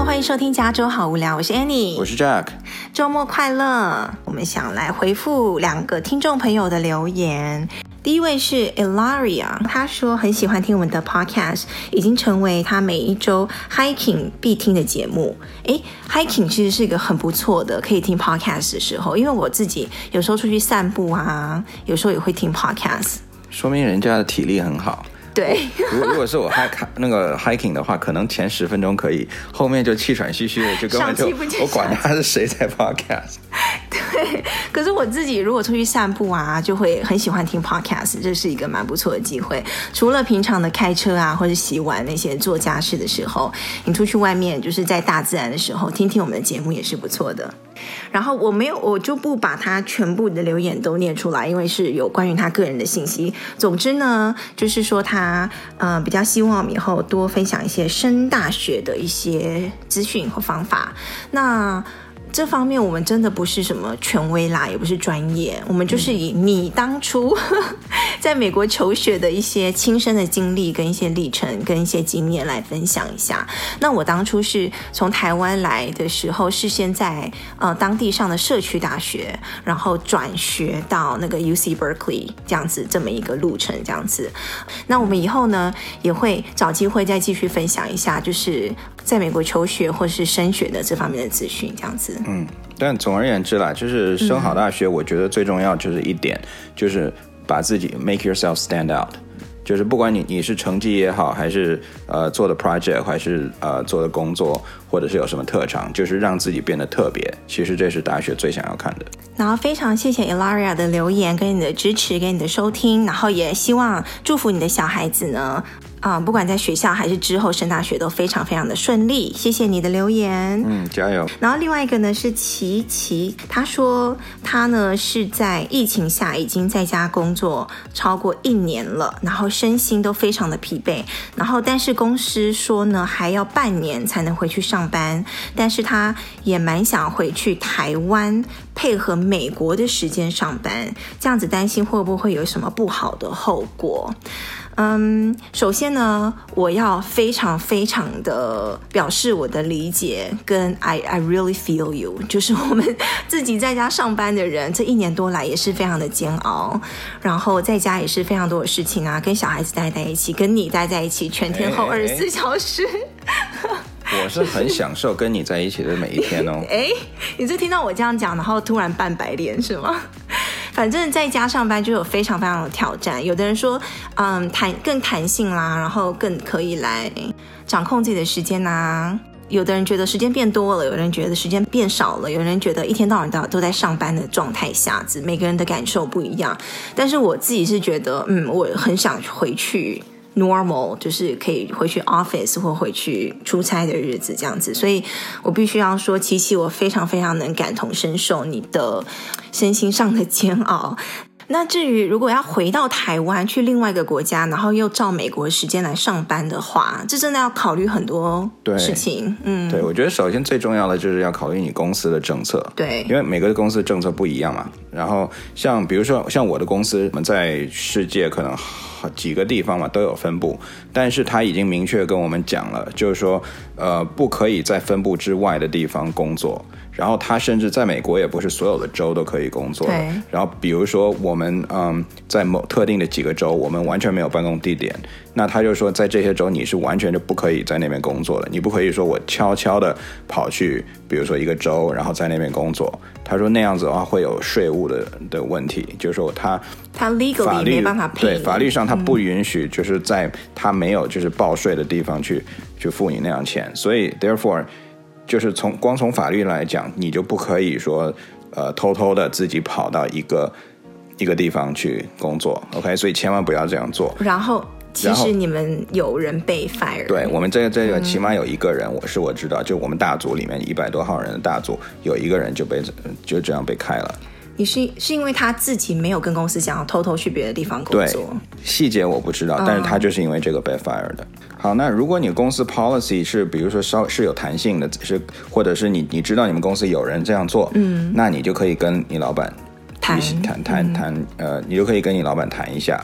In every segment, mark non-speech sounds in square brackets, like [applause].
Hello，欢迎收听加州好无聊，我是 Annie，我是 Jack，周末快乐。我们想来回复两个听众朋友的留言。第一位是 Elaria，他说很喜欢听我们的 Podcast，已经成为他每一周 hiking 必听的节目。诶，hiking 其实是一个很不错的可以听 Podcast 的时候，因为我自己有时候出去散步啊，有时候也会听 Podcast，说明人家的体力很好。对，如果如果是我 hike 那个 hiking 的话，可能前十分钟可以，后面就气喘吁吁的，[laughs] 就根本就我管他是谁在 podcast。[laughs] 对，可是我自己如果出去散步啊，就会很喜欢听 podcast，这是一个蛮不错的机会。除了平常的开车啊，或者洗碗那些做家事的时候，你出去外面就是在大自然的时候，听听我们的节目也是不错的。然后我没有，我就不把他全部的留言都念出来，因为是有关于他个人的信息。总之呢，就是说他呃比较希望以后多分享一些升大学的一些资讯和方法。那。这方面我们真的不是什么权威啦，也不是专业，我们就是以你当初 [laughs] 在美国求学的一些亲身的经历跟一些历程跟一些经验来分享一下。那我当初是从台湾来的时候，是先在呃当地上的社区大学，然后转学到那个 UC Berkeley 这样子这么一个路程这样子。那我们以后呢也会找机会再继续分享一下，就是在美国求学或是升学的这方面的资讯这样子。嗯，但总而言之啦，就是升好大学，我觉得最重要就是一点，嗯、就是把自己 make yourself stand out，就是不管你你是成绩也好，还是呃做的 project，还是呃做的工作，或者是有什么特长，就是让自己变得特别。其实这是大学最想要看的。然后非常谢谢 Elaria 的留言，跟你的支持，跟你的收听，然后也希望祝福你的小孩子呢。啊、嗯，不管在学校还是之后升大学都非常非常的顺利，谢谢你的留言，嗯，加油。然后另外一个呢是琪琪，他说他呢是在疫情下已经在家工作超过一年了，然后身心都非常的疲惫，然后但是公司说呢还要半年才能回去上班，但是他也蛮想回去台湾配合美国的时间上班，这样子担心会不会有什么不好的后果。嗯，首先呢，我要非常非常的表示我的理解，跟 I I really feel you，[laughs] 就是我们自己在家上班的人，这一年多来也是非常的煎熬，然后在家也是非常多的事情啊，跟小孩子待在一起，跟你待在一起，全天候二十四小时。我是很享受跟你在一起的每一天哦。[laughs] 哎，你是听到我这样讲，然后突然扮白脸是吗？反正在家上班就有非常非常的挑战，有的人说，嗯，弹更弹性啦，然后更可以来掌控自己的时间呐、有的人觉得时间变多了，有人觉得时间变少了，有人觉得一天到晚都都在上班的状态下子，每个人的感受不一样。但是我自己是觉得，嗯，我很想回去。Normal 就是可以回去 office 或回去出差的日子这样子，所以我必须要说，琪琪，我非常非常能感同身受你的身心上的煎熬。那至于如果要回到台湾去另外一个国家，然后又照美国时间来上班的话，这真的要考虑很多事情。嗯，对，我觉得首先最重要的就是要考虑你公司的政策。对，因为每个公司政策不一样嘛。然后像比如说像我的公司，我们在世界可能好几个地方嘛都有分布，但是他已经明确跟我们讲了，就是说呃不可以在分布之外的地方工作。然后他甚至在美国也不是所有的州都可以工作。然后比如说我们嗯在某特定的几个州，我们完全没有办公地点，那他就说在这些州你是完全就不可以在那边工作的。你不可以说我悄悄的跑去，比如说一个州，然后在那边工作。他说那样子的话会有税务的的问题，就是说他他 legally 没办法赔。对，法律上他不允许就是在他没有就是报税的地方去、嗯、去付你那样钱，所以 therefore。就是从光从法律来讲，你就不可以说，呃，偷偷的自己跑到一个一个地方去工作，OK？所以千万不要这样做。然后，其实你们有人被 fire。对，我们这个这个起码有一个人，嗯、我是我知道，就我们大组里面一百多号人的大组，有一个人就被就这样被开了。你是是因为他自己没有跟公司讲，要偷偷去别的地方工作？对，细节我不知道，但是他就是因为这个被 fire 的。好，那如果你公司 policy 是，比如说稍是有弹性的，是或者是你你知道你们公司有人这样做，嗯，那你就可以跟你老板谈谈谈谈，呃，你就可以跟你老板谈一下。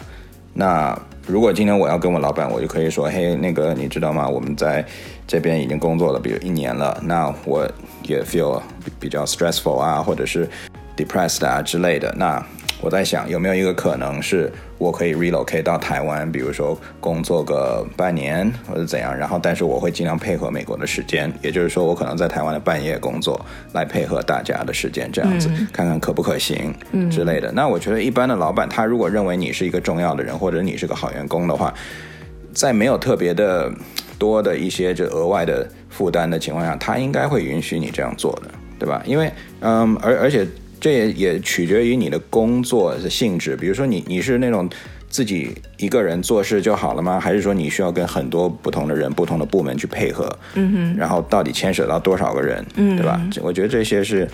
那如果今天我要跟我老板，我就可以说，嘿，那个你知道吗？我们在这边已经工作了，比如一年了，那我也 feel 比较 stressful 啊，或者是 depressed 啊之类的。那我在想，有没有一个可能是我可以 relocate 到台湾，比如说工作个半年或者怎样，然后但是我会尽量配合美国的时间，也就是说我可能在台湾的半夜工作，来配合大家的时间，这样子、嗯、看看可不可行之类的。嗯、那我觉得一般的老板，他如果认为你是一个重要的人，或者你是个好员工的话，在没有特别的多的一些就额外的负担的情况下，他应该会允许你这样做的，对吧？因为嗯，而而且。这也也取决于你的工作的性质，比如说你你是那种自己一个人做事就好了吗？还是说你需要跟很多不同的人、不同的部门去配合？嗯哼，然后到底牵扯到多少个人，嗯，对吧？我觉得这些是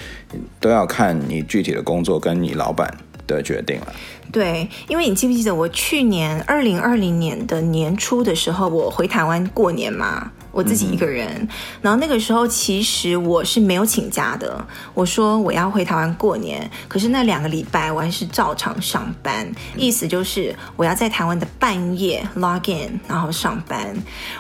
都要看你具体的工作跟你老板的决定了。对，因为你记不记得我去年二零二零年的年初的时候，我回台湾过年嘛？我自己一个人，然后那个时候其实我是没有请假的。我说我要回台湾过年，可是那两个礼拜我还是照常上班，意思就是我要在台湾的半夜 log in，然后上班。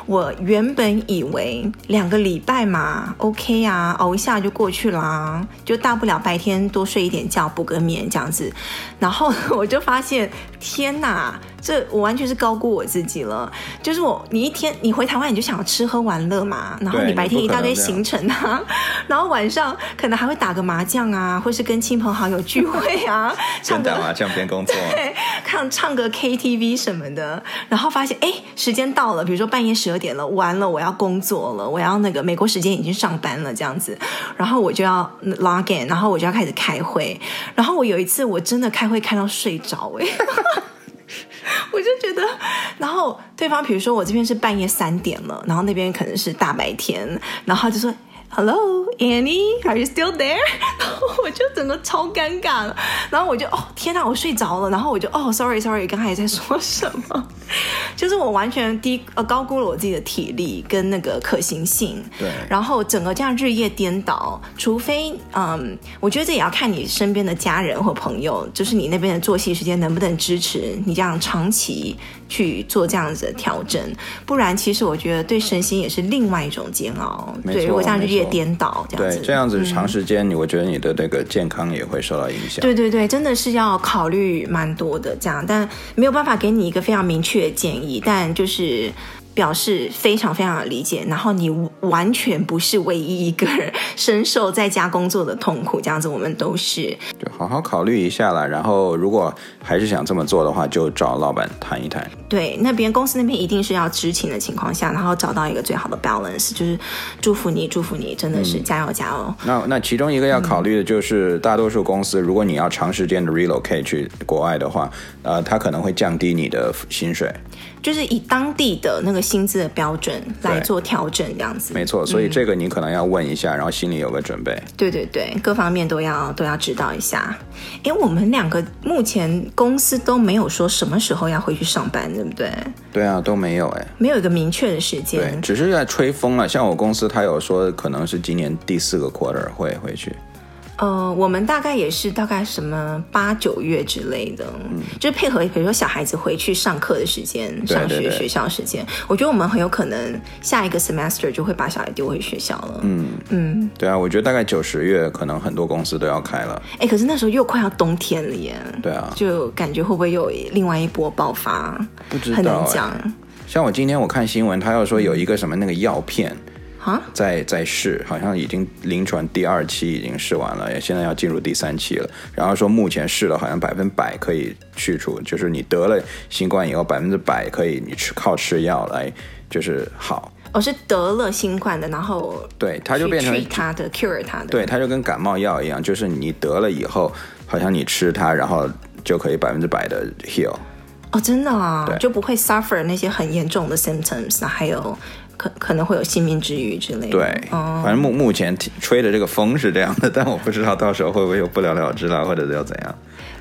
我原本以为两个礼拜嘛，OK 啊，熬一下就过去啦，就大不了白天多睡一点觉，补个眠这样子。然后我就发现，天哪！这我完全是高估我自己了，就是我，你一天你回台湾你就想要吃喝玩乐嘛，然后你白天一大堆行程啊，[laughs] 然后晚上可能还会打个麻将啊，或是跟亲朋好友聚会啊，[laughs] 唱个麻将边工作，[laughs] 对，看唱个 KTV 什么的，然后发现哎，时间到了，比如说半夜十二点了，完了我要工作了，我要那个美国时间已经上班了这样子，然后我就要 log in，然后我就要开始开会，然后我有一次我真的开会开到睡着哎。[laughs] 我就觉得，然后对方比如说我这边是半夜三点了，然后那边可能是大白天，然后他就说。Hello, Annie, are you still there? [laughs] 然后我就整个超尴尬了，然后我就哦天哪，我睡着了，然后我就哦，sorry sorry，刚才在说什么？[laughs] 就是我完全低呃高估了我自己的体力跟那个可行性。对。然后整个这样日夜颠倒，除非嗯，我觉得这也要看你身边的家人或朋友，就是你那边的作息时间能不能支持你这样长期去做这样子的调整，不然其实我觉得对身心也是另外一种煎熬。对，如果这样日夜。颠倒这样子，对，这样子长时间，你我觉得你的那个健康也会受到影响。对对对，真的是要考虑蛮多的这样，但没有办法给你一个非常明确的建议，但就是。表示非常非常的理解，然后你完全不是唯一一个人深受在家工作的痛苦，这样子我们都是，就好好考虑一下啦。然后如果还是想这么做的话，就找老板谈一谈。对，那边公司那边一定是要知情的情况下，然后找到一个最好的 balance，就是祝福你，祝福你，真的是加油加油。那那其中一个要考虑的就是，大多数公司如果你要长时间的 relocate 去国外的话，呃，它可能会降低你的薪水。就是以当地的那个薪资的标准来做调整，这样子。没错，所以这个你可能要问一下，嗯、然后心里有个准备。对对对，各方面都要都要知道一下。哎，我们两个目前公司都没有说什么时候要回去上班，对不对？对啊，都没有哎，没有一个明确的时间。对，只是在吹风了。像我公司，他有说可能是今年第四个 quarter 会回去。呃，我们大概也是大概什么八九月之类的，嗯，就是配合比如说小孩子回去上课的时间，上学学校时间，我觉得我们很有可能下一个 semester 就会把小孩丢回学校了。嗯嗯，对啊，我觉得大概九十月可能很多公司都要开了。哎，可是那时候又快要冬天了耶。对啊，就感觉会不会有另外一波爆发？不知道，很难讲。像我今天我看新闻，他要说有一个什么那个药片。啊，在在试，好像已经临床第二期已经试完了，也现在要进入第三期了。然后说目前试了，好像百分百可以去除，就是你得了新冠以后，百分之百可以你吃靠吃药来就是好。哦，是得了新冠的，然后对，它就变成它的 cure 它的，对，它就跟感冒药一样，就是你得了以后，好像你吃它，然后就可以百分之百的 heal。哦，真的啊，对就不会 suffer 那些很严重的 symptoms，还有。可可能会有性命之虞之类的。对，反正目目前吹的这个风是这样的，但我不知道到时候会不会有不了了之了，或者是要怎样。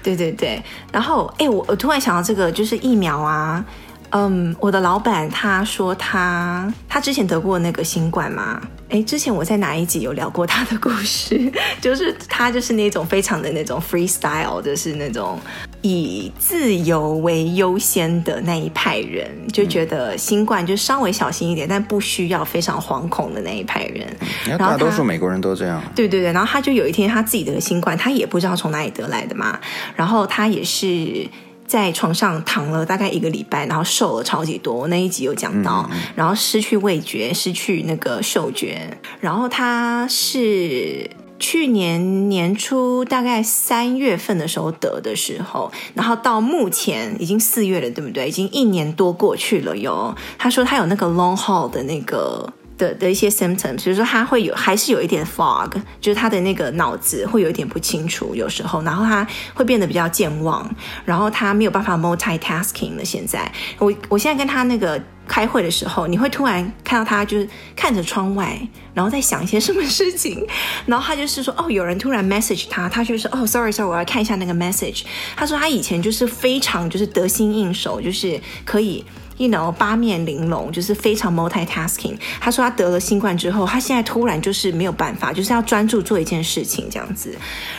对对对，然后哎，我我突然想到这个，就是疫苗啊。嗯，我的老板他说他他之前得过那个新冠嘛？哎，之前我在哪一集有聊过他的故事？[laughs] 就是他就是那种非常的那种 freestyle，就是那种以自由为优先的那一派人，就觉得新冠就稍微小心一点，但不需要非常惶恐的那一派人。然后大多数美国人都这样。对对对，然后他就有一天他自己得新冠，他也不知道从哪里得来的嘛。然后他也是在床上躺了大概一个礼拜，然后瘦了超级多。那一集有讲到，嗯、然后失去味觉，失去那个嗅觉。然后他是。去年年初大概三月份的时候得的时候，然后到目前已经四月了，对不对？已经一年多过去了哟。他说他有那个 long haul 的那个的的一些 symptoms，比如说他会有还是有一点 fog，就是他的那个脑子会有一点不清楚，有时候，然后他会变得比较健忘，然后他没有办法 multitasking 了。现在我我现在跟他那个。开会的时候，你会突然看到他就是看着窗外，然后在想一些什么事情，然后他就是说，[laughs] 哦，有人突然 message 他，他就是，哦，sorry sorry，我要看一下那个 message。他说他以前就是非常就是得心应手，就是可以。You know, 八面玲珑，就是非常 multitasking。他说他得了新冠之后，他现在突然就是没有办法，就是要专注做一件事情这样子。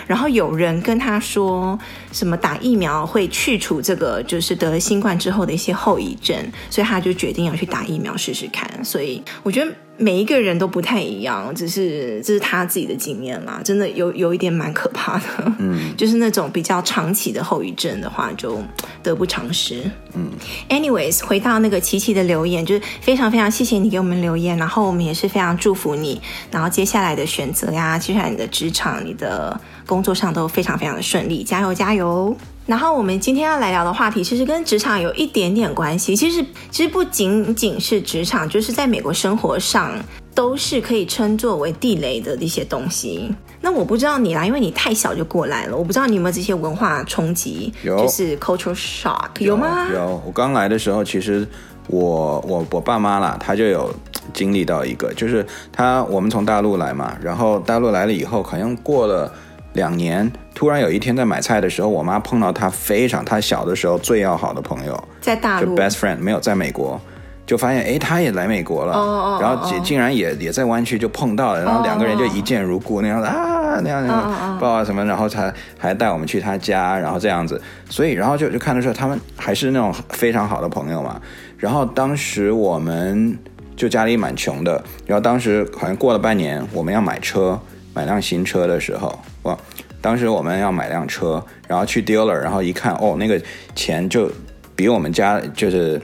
然后有人跟他说什么打疫苗会去除这个，就是得了新冠之后的一些后遗症，所以他就决定要去打疫苗试试看。所以我觉得。每一个人都不太一样，只是这是他自己的经验啦，真的有有一点蛮可怕的，嗯，[laughs] 就是那种比较长期的后遗症的话，就得不偿失，嗯。Anyways，回到那个琪琪的留言，就是非常非常谢谢你给我们留言，然后我们也是非常祝福你，然后接下来的选择呀，接下来你的职场、你的工作上都非常非常的顺利，加油加油！然后我们今天要来聊的话题，其实跟职场有一点点关系。其实，其实不仅仅是职场，就是在美国生活上，都是可以称作为地雷的一些东西。那我不知道你啦，因为你太小就过来了，我不知道你有没有这些文化冲击，有，就是 cultural shock，有，有吗？有。我刚来的时候，其实我我我爸妈啦，他就有经历到一个，就是他我们从大陆来嘛，然后大陆来了以后，好像过了。两年，突然有一天在买菜的时候，我妈碰到她非常她小的时候最要好的朋友，在大陆就 best friend 没有在美国，就发现哎，她也来美国了，oh, oh, oh, oh. 然后竟竟然也也在湾区就碰到了，然后两个人就一见如故那样子啊那样那样抱啊什么，然后他还带我们去他家，然后这样子，所以然后就就看得出来他们还是那种非常好的朋友嘛。然后当时我们就家里蛮穷的，然后当时好像过了半年，我们要买车。买辆新车的时候，哇，当时我们要买辆车，然后去 dealer，然后一看，哦，那个钱就比我们家就是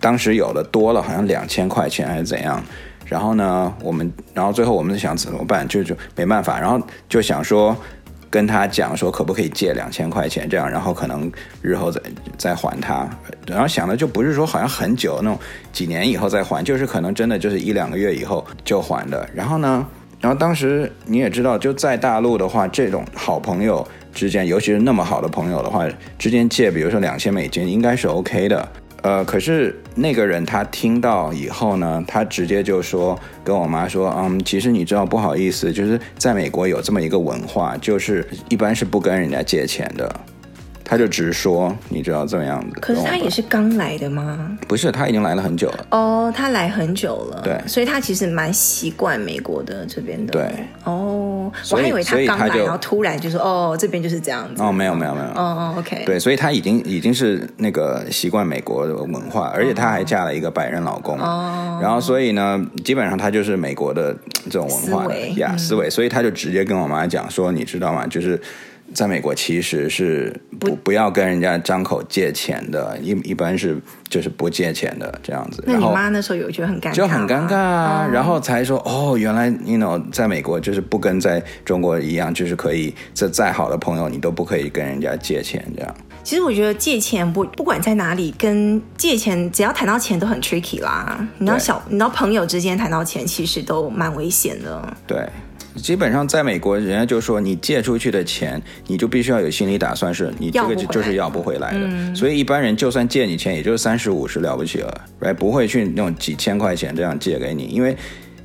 当时有的多了，好像两千块钱还是怎样。然后呢，我们，然后最后我们就想怎么办，就就没办法，然后就想说跟他讲说可不可以借两千块钱这样，然后可能日后再再还他。然后想的就不是说好像很久那种几年以后再还，就是可能真的就是一两个月以后就还的。然后呢，然后当时你也知道，就在大陆的话，这种好朋友之间，尤其是那么好的朋友的话，之间借，比如说两千美金，应该是 OK 的。呃，可是那个人他听到以后呢，他直接就说跟我妈说，嗯，其实你知道不好意思，就是在美国有这么一个文化，就是一般是不跟人家借钱的。他就直说，你知道这么样子。可是他也是刚来的吗？不是，他已经来了很久了。哦，他来很久了。对，所以他其实蛮习惯美国的这边的。对。哦，我还以为他刚来，然后突然就说，哦，这边就是这样子。哦，没有，没有，没有。哦哦，OK。对，所以他已经已经是那个习惯美国的文化，而且他还嫁了一个白人老公。哦。然后，所以呢，基本上他就是美国的这种文化的呀思维，思维，所以他就直接跟我妈讲说，你知道吗？就是。在美国其实是不不要跟人家张口借钱的，一一般是就是不借钱的这样子。那你妈那时候有觉得很尴尬？就很尴尬啊，然后才说哦，原来 you know 在美国就是不跟在中国一样，就是可以这再好的朋友你都不可以跟人家借钱这样。其实我觉得借钱不不管在哪里，跟借钱只要谈到钱都很 tricky 啦。你知道小你知道朋友之间谈到钱其实都蛮危险的。对。基本上在美国，人家就说你借出去的钱，你就必须要有心理打算，是你这个就是要不回来的。嗯、所以一般人就算借你钱，也就是三十五十了不起了，right? 不会去那种几千块钱这样借给你，因为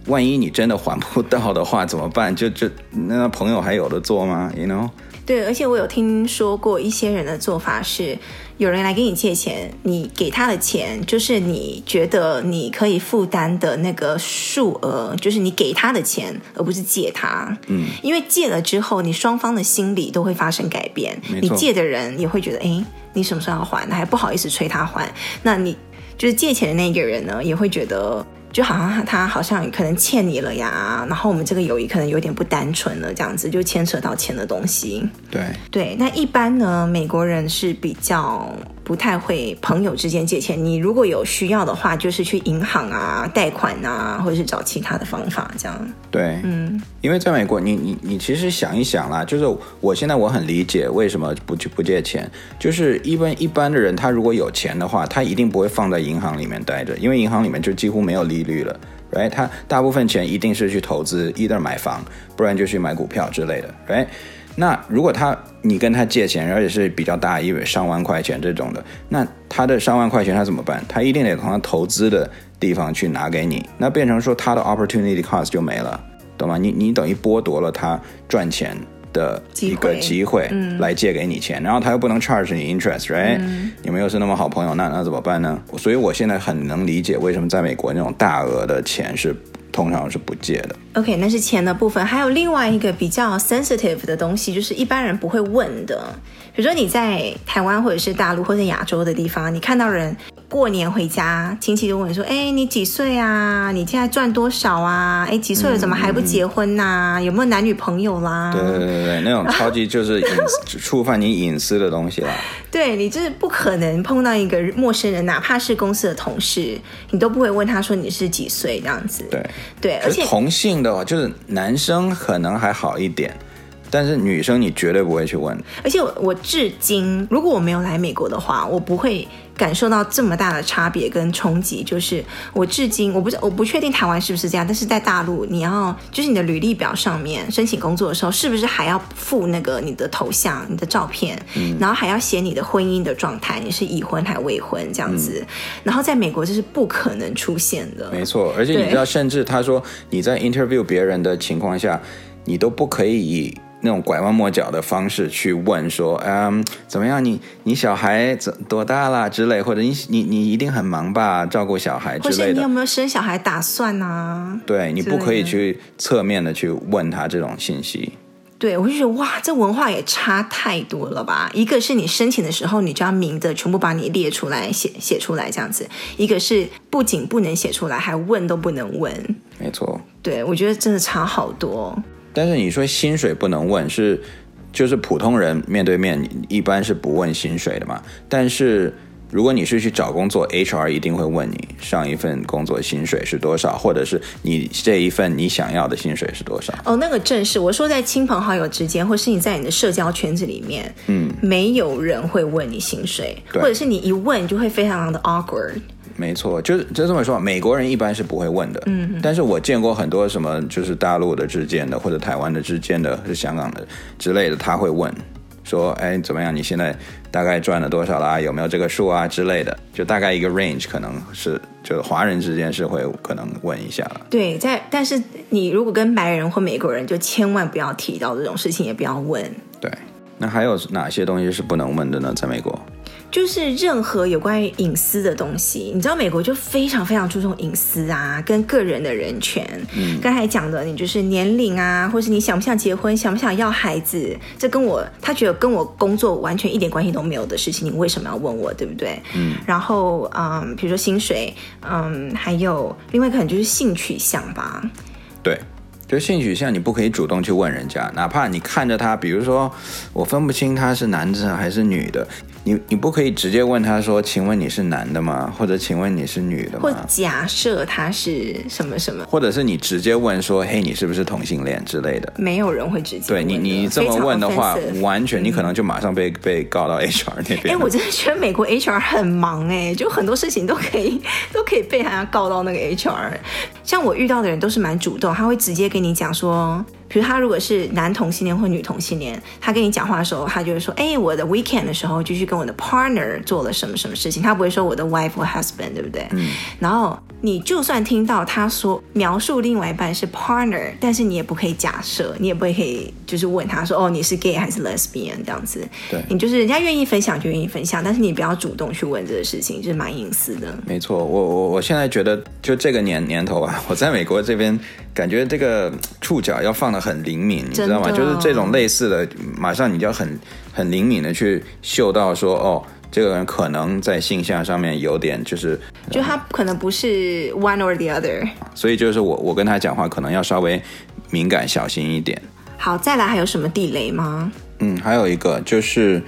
万一你真的还不到的话怎么办？就就那朋友还有的做吗？You know？对，而且我有听说过一些人的做法是，有人来给你借钱，你给他的钱就是你觉得你可以负担的那个数额，就是你给他的钱，而不是借他。嗯，因为借了之后，你双方的心理都会发生改变。你借的人也会觉得，哎，你什么时候要还？还不好意思催他还。那你就是借钱的那个人呢，也会觉得。就好像他好像可能欠你了呀，然后我们这个友谊可能有点不单纯了，这样子就牵扯到钱的东西。对对，那一般呢，美国人是比较不太会朋友之间借钱。你如果有需要的话，就是去银行啊贷款啊，或者是找其他的方法这样。对，嗯，因为在美国，你你你其实想一想啦，就是我现在我很理解为什么不去不借钱，就是一般一般的人，他如果有钱的话，他一定不会放在银行里面待着，因为银行里面就几乎没有利利率了，right？他大部分钱一定是去投资，either 买房，不然就去买股票之类的，right？那如果他你跟他借钱，而且是比较大，因为上万块钱这种的，那他的上万块钱他怎么办？他一定得从他投资的地方去拿给你，那变成说他的 opportunity cost 就没了，懂吗？你你等于剥夺了他赚钱的一个机会，来借给你钱，嗯、然后他又不能 charge 你 interest，right？、嗯、你们又是那么好朋友，那那怎么办呢？所以我现在很能理解为什么在美国那种大额的钱是。通常是不借的。OK，那是钱的部分，还有另外一个比较 sensitive 的东西，就是一般人不会问的。比如说你在台湾或者是大陆或者亚洲的地方，你看到人过年回家，亲戚就问说：“哎，你几岁啊？你现在赚多少啊？哎，几岁了？怎么还不结婚呐、啊？嗯、有没有男女朋友啦？”对对对对，那种超级就是隐私触犯你隐私的东西啦。[laughs] 对，你就是不可能碰到一个陌生人，哪怕是公司的同事，你都不会问他说你是几岁这样子。对对，而且同性的话，就是男生可能还好一点。但是女生你绝对不会去问，而且我我至今如果我没有来美国的话，我不会感受到这么大的差别跟冲击。就是我至今我不是我不确定台湾是不是这样，但是在大陆你要就是你的履历表上面申请工作的时候，是不是还要附那个你的头像、你的照片，嗯、然后还要写你的婚姻的状态，你是已婚还未婚这样子。嗯、然后在美国这是不可能出现的，没错。而且你知道，甚至他说你在 interview 别人的情况下，你都不可以以。那种拐弯抹角的方式去问说，嗯，怎么样？你你小孩怎多大啦之类，或者你你你一定很忙吧，照顾小孩之类的。或者你有没有生小孩打算呢、啊？对，你不可以去侧面的去问他这种信息。对，我就觉得哇，这文化也差太多了吧？一个是你申请的时候，你就要明的全部把你列出来写写出来这样子；一个是不仅不能写出来，还问都不能问。没错。对，我觉得真的差好多。但是你说薪水不能问，是就是普通人面对面一般是不问薪水的嘛？但是如果你是去找工作，HR 一定会问你上一份工作薪水是多少，或者是你这一份你想要的薪水是多少？哦，那个正是我说在亲朋好友之间，或是你在你的社交圈子里面，嗯，没有人会问你薪水，或者是你一问就会非常的 awkward。没错，就就这么说，美国人一般是不会问的。嗯哼，但是我见过很多什么，就是大陆的之间的，或者台湾的之间的，是香港的之类的，他会问说，哎，怎么样？你现在大概赚了多少啦？有没有这个数啊之类的？就大概一个 range，可能是就华人之间是会可能问一下了。对，在但是你如果跟白人或美国人，就千万不要提到这种事情，也不要问。对，那还有哪些东西是不能问的呢？在美国？就是任何有关于隐私的东西，你知道美国就非常非常注重隐私啊，跟个人的人权。嗯，刚才讲的，你就是年龄啊，或是你想不想结婚，想不想要孩子，这跟我他觉得跟我工作完全一点关系都没有的事情，你为什么要问我，对不对？嗯，然后嗯，比如说薪水，嗯，还有另外可能就是性取向吧。对，就性取向，你不可以主动去问人家，哪怕你看着他，比如说我分不清他是男的还是女的。你你不可以直接问他说，请问你是男的吗？或者请问你是女的吗？或假设他是什么什么？或者是你直接问说，嘿，你是不是同性恋之类的？没有人会直接。对你，你这么问的话，完全你可能就马上被、嗯、被告到 HR 那边。哎，我真的觉得美国 HR 很忙哎，就很多事情都可以 [laughs] 都可以被他告到那个 HR。像我遇到的人都是蛮主动，他会直接跟你讲说。比如他如果是男同性恋或女同性恋，他跟你讲话的时候，他就会说：“哎，我的 weekend 的时候就去跟我的 partner 做了什么什么事情。”他不会说我的 wife or husband，对不对？嗯。然后你就算听到他说描述另外一半是 partner，但是你也不可以假设，你也不会可以就是问他说哦，你是 gay 还是 lesbian 这样子。对，你就是人家愿意分享就愿意分享，但是你不要主动去问这个事情，就是蛮隐私的。没错，我我我现在觉得就这个年年头啊，我在美国这边感觉这个触角要放的很灵敏，你知道吗？就是这种类似的，马上你就要很很灵敏的去嗅到说哦。这个人可能在性向上面有点，就是就他可能不是 one or the other，所以就是我我跟他讲话可能要稍微敏感小心一点。好，再来还有什么地雷吗？嗯，还有一个就是，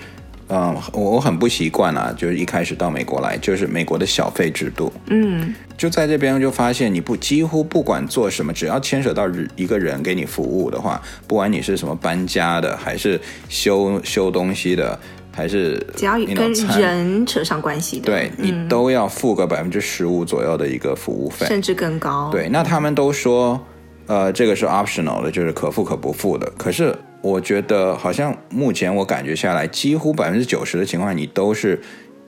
嗯，我我很不习惯啊，就是一开始到美国来，就是美国的小费制度。嗯，就在这边就发现，你不几乎不管做什么，只要牵扯到一个人给你服务的话，不管你是什么搬家的，还是修修东西的。还是只要跟人扯上关系的，对、嗯、你都要付个百分之十五左右的一个服务费，甚至更高。对，那他们都说，呃，这个是 optional 的，就是可付可不付的。可是我觉得，好像目前我感觉下来，几乎百分之九十的情况，你都是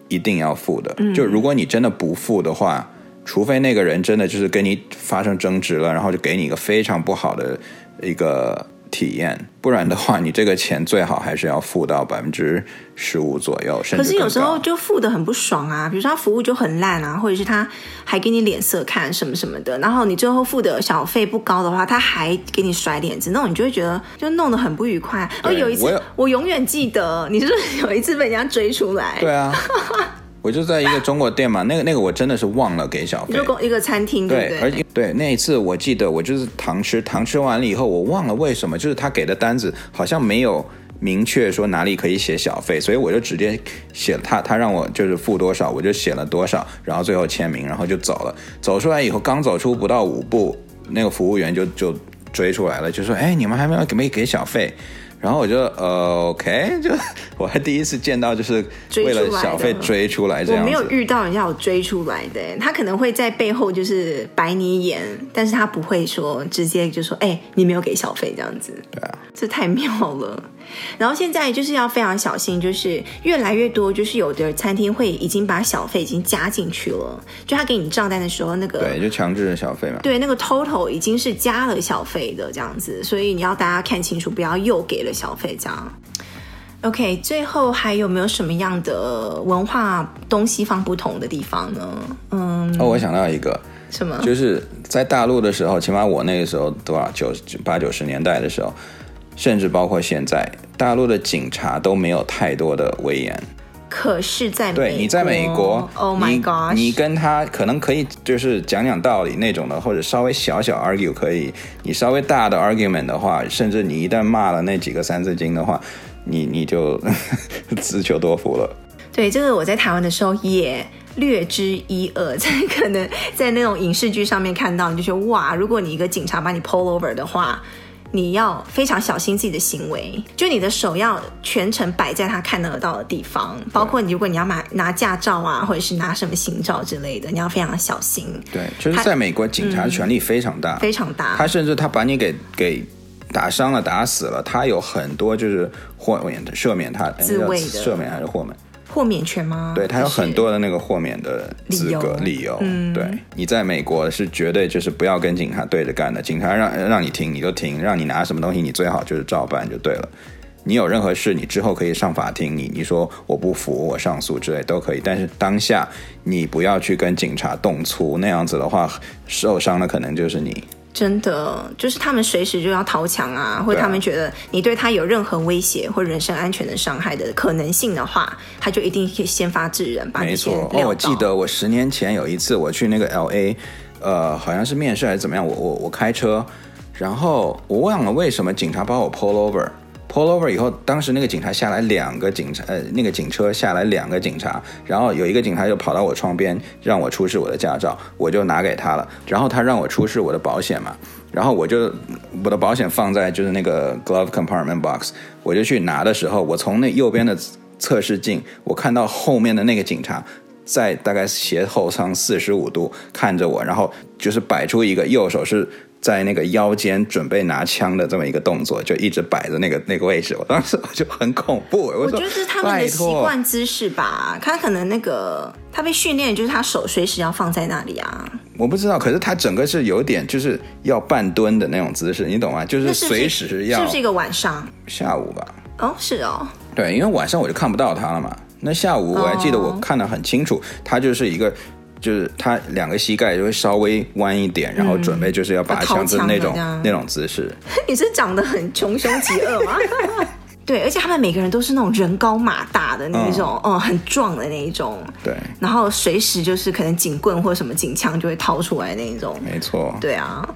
一定要付的。嗯、就如果你真的不付的话，除非那个人真的就是跟你发生争执了，然后就给你一个非常不好的一个。体验，不然的话，你这个钱最好还是要付到百分之十五左右，甚至。可是有时候就付的很不爽啊，比如说他服务就很烂啊，或者是他还给你脸色看什么什么的，然后你最后付的小费不高的话，他还给你甩脸子，那种你就会觉得就弄得很不愉快。而，有一次我，我永远记得，你是不是有一次被人家追出来？对啊。[laughs] 我就在一个中国店嘛，那个那个我真的是忘了给小费。一个一个餐厅对对？对，而且对那一次我记得我就是堂吃，堂吃完了以后我忘了为什么，就是他给的单子好像没有明确说哪里可以写小费，所以我就直接写他他让我就是付多少，我就写了多少，然后最后签名，然后就走了。走出来以后刚走出不到五步，那个服务员就就追出来了，就说：“哎，你们还没有给没给小费？”然后我就呃，OK，[laughs] 就我还第一次见到，就是为了小费追出来这样子。我没有遇到人家有追出来的，他可能会在背后就是白你眼，但是他不会说直接就说，哎，你没有给小费这样子。对啊，这太妙了。然后现在就是要非常小心，就是越来越多，就是有的餐厅会已经把小费已经加进去了，就他给你账单的时候，那个对，就强制的小费嘛。对，那个 total 已经是加了小费的这样子，所以你要大家看清楚，不要又给了小费这样。OK，最后还有没有什么样的文化东西方不同的地方呢？嗯，哦，我想到一个什么，就是在大陆的时候，起码我那个时候多少九八九十年代的时候。甚至包括现在，大陆的警察都没有太多的威严。可是，在美国，对，你在美国，Oh my God，你跟他可能可以就是讲讲道理那种的，或者稍微小小 argue 可以。你稍微大的 argument 的话，甚至你一旦骂了那几个三字经的话，你你就 [laughs] 自求多福了。对，这个我在台湾的时候也略知一二，在可能在那种影视剧上面看到，你就说哇，如果你一个警察把你 pull over 的话。你要非常小心自己的行为，就你的手要全程摆在他看得到的地方，包括你如果你要买拿驾照啊，或者是拿什么行照之类的，你要非常小心。对，就是在美国，警察权力非常大，嗯，非常大。他甚至他把你给给打伤了、打死了，他有很多就是豁免的、赦免他自卫的赦免还是豁免。豁免权吗？对，他有很多的那个豁免的资格理由。理由嗯，对，你在美国是绝对就是不要跟警察对着干的，警察让让你停你就停，让你拿什么东西你最好就是照办就对了。你有任何事，你之后可以上法庭，你你说我不服，我上诉之类都可以。但是当下你不要去跟警察动粗，那样子的话受伤的可能就是你。真的，就是他们随时就要掏枪啊，或者他们觉得你对他有任何威胁或人身安全的伤害的可能性的话，他就一定可以先发制人，把你。没错，哦，我记得我十年前有一次我去那个 LA，呃，好像是面试还是怎么样，我我我开车，然后我忘了为什么警察把我 pull over。Pull over 以后，当时那个警察下来两个警察，呃，那个警车下来两个警察，然后有一个警察就跑到我窗边，让我出示我的驾照，我就拿给他了。然后他让我出示我的保险嘛，然后我就我的保险放在就是那个 glove compartment box，我就去拿的时候，我从那右边的测试镜，我看到后面的那个警察在大概斜后方四十五度看着我，然后就是摆出一个右手是。在那个腰间准备拿枪的这么一个动作，就一直摆着那个那个位置，我当时我就很恐怖。我，我觉得是他们的习惯姿势吧，他可能那个他被训练，就是他手随时要放在那里啊。我不知道，可是他整个是有点就是要半蹲的那种姿势，你懂吗？就是随时要。是不是一个晚上？下午吧。哦，是哦。对，因为晚上我就看不到他了嘛。那下午我还记得我看得很清楚，他、oh. 就是一个，就是他两个膝盖就会稍微弯一点，然后准备就是要拔枪的那种那种姿势。[laughs] 你是长得很穷凶极恶吗？[laughs] 对，而且他们每个人都是那种人高马大的那种，嗯，嗯，很壮的那一种。对。然后随时就是可能警棍或者什么警枪就会掏出来那一种。没错。对啊。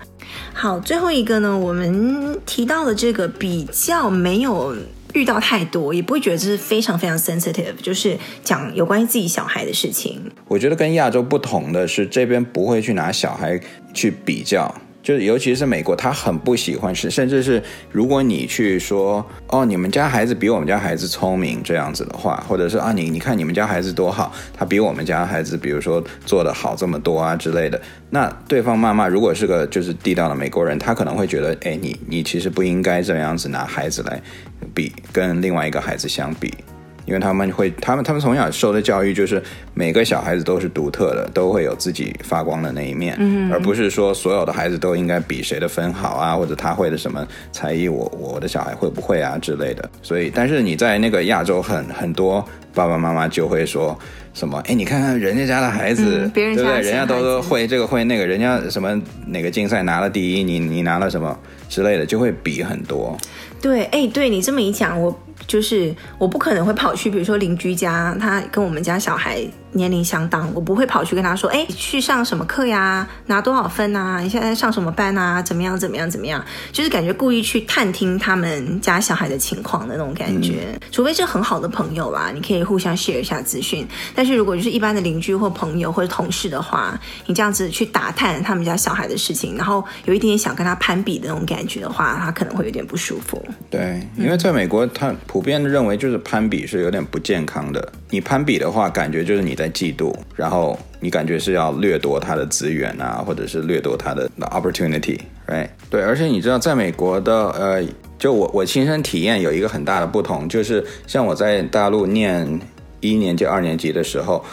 好，最后一个呢，我们提到的这个比较没有。遇到太多也不会觉得这是非常非常 sensitive，就是讲有关于自己小孩的事情。我觉得跟亚洲不同的是，这边不会去拿小孩去比较。就是，尤其是美国，他很不喜欢是，甚至是如果你去说，哦，你们家孩子比我们家孩子聪明这样子的话，或者是啊，你你看你们家孩子多好，他比我们家孩子，比如说做得好这么多啊之类的，那对方妈妈如果是个就是地道的美国人，他可能会觉得，哎，你你其实不应该这样子拿孩子来比，跟另外一个孩子相比。因为他们会，他们他们从小受的教育就是每个小孩子都是独特的，都会有自己发光的那一面，嗯，而不是说所有的孩子都应该比谁的分好啊，或者他会的什么才艺，我我的小孩会不会啊之类的。所以，但是你在那个亚洲很，很很多爸爸妈妈就会说什么，哎，你看看人家家的孩子，嗯、别人家的对不对？人家都都会这个会那个，人家什么哪个竞赛拿了第一，你你拿了什么之类的，就会比很多。对，哎，对你这么一讲，我。就是我不可能会跑去，比如说邻居家，他跟我们家小孩年龄相当，我不会跑去跟他说，哎，去上什么课呀？拿多少分啊？你现在上什么班啊？怎么样？怎么样？怎么样？就是感觉故意去探听他们家小孩的情况的那种感觉。嗯、除非是很好的朋友啦，你可以互相 share 一下资讯。但是如果就是一般的邻居或朋友或者同事的话，你这样子去打探他们家小孩的事情，然后有一点点想跟他攀比的那种感觉的话，他可能会有点不舒服。对，因为在美国他。普遍的认为就是攀比是有点不健康的。你攀比的话，感觉就是你在嫉妒，然后你感觉是要掠夺他的资源啊，或者是掠夺他的 opportunity，right？对，而且你知道，在美国的呃，就我我亲身体验有一个很大的不同，就是像我在大陆念一年级、二年级的时候。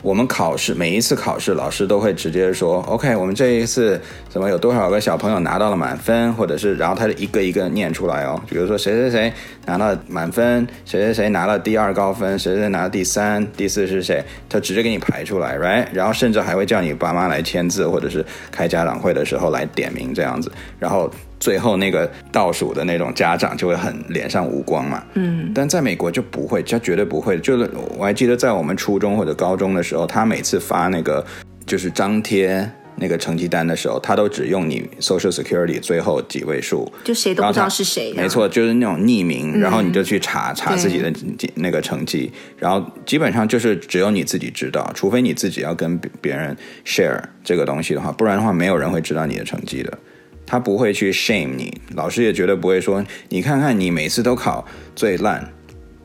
我们考试每一次考试，老师都会直接说：“OK，我们这一次怎么有多少个小朋友拿到了满分，或者是然后他就一个一个念出来哦。比如说谁谁谁拿了满分，谁谁谁拿了第二高分，谁谁谁拿了第三、第四是谁，他直接给你排出来，right？然后甚至还会叫你爸妈来签字，或者是开家长会的时候来点名这样子，然后。”最后那个倒数的那种家长就会很脸上无光嘛，嗯，但在美国就不会，他绝对不会。就是我还记得在我们初中或者高中的时候，他每次发那个就是张贴那个成绩单的时候，他都只用你 Social Security 最后几位数，就谁都不知道是谁。没错，就是那种匿名，然后你就去查、嗯、查自己的那个成绩，然后基本上就是只有你自己知道，除非你自己要跟别人 share 这个东西的话，不然的话没有人会知道你的成绩的。他不会去 shame 你，老师也绝对不会说，你看看你每次都考最烂，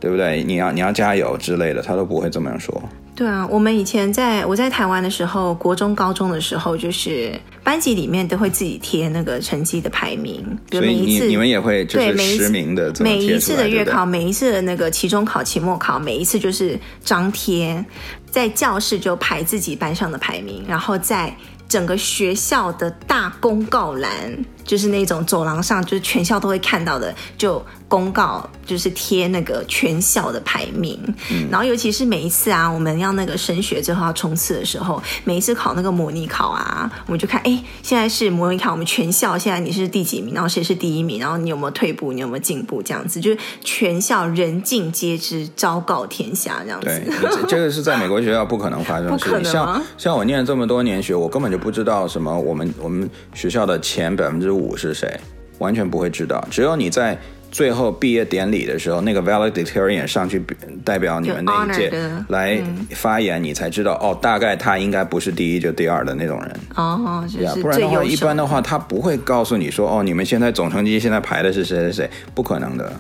对不对？你要你要加油之类的，他都不会这么样说。对啊，我们以前在我在台湾的时候，国中、高中的时候，就是班级里面都会自己贴那个成绩的排名，比如每一次，所以你你们也会就是实名的每，每一次的月考，每一次的那个期中考、期末考，每一次就是张贴在教室就排自己班上的排名，然后在。整个学校的大公告栏，就是那种走廊上，就是全校都会看到的，就。公告就是贴那个全校的排名，嗯，然后尤其是每一次啊，我们要那个升学之后要冲刺的时候，每一次考那个模拟考啊，我们就看，哎，现在是模拟考，我们全校现在你是第几名，然后谁是第一名，然后你有没有退步，你有没有进步，这样子，就是全校人尽皆知，昭告天下这样子。对，这个是在美国学校不可能发生的事情。[laughs] 像像我念了这么多年学，我根本就不知道什么我们我们学校的前百分之五是谁，完全不会知道，只有你在。最后毕业典礼的时候，那个 valedictorian 上去代表你们那一届来发言，你才知道哦，大概他应该不是第一就第二的那种人哦，就是不然的话，一般的话他不会告诉你说哦，你们现在总成绩现在排的是谁谁谁，不可能的。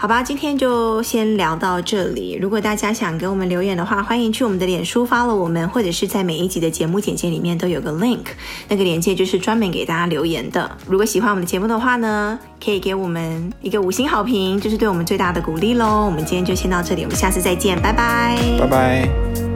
好吧，今天就先聊到这里。如果大家想给我们留言的话，欢迎去我们的脸书发了我们，或者是在每一集的节目简介里面都有个 link，那个链接就是专门给大家留言的。如果喜欢我们的节目的话呢，可以给我们一个五星好评，就是对我们最大的鼓励喽。我们今天就先到这里，我们下次再见，拜拜，拜拜。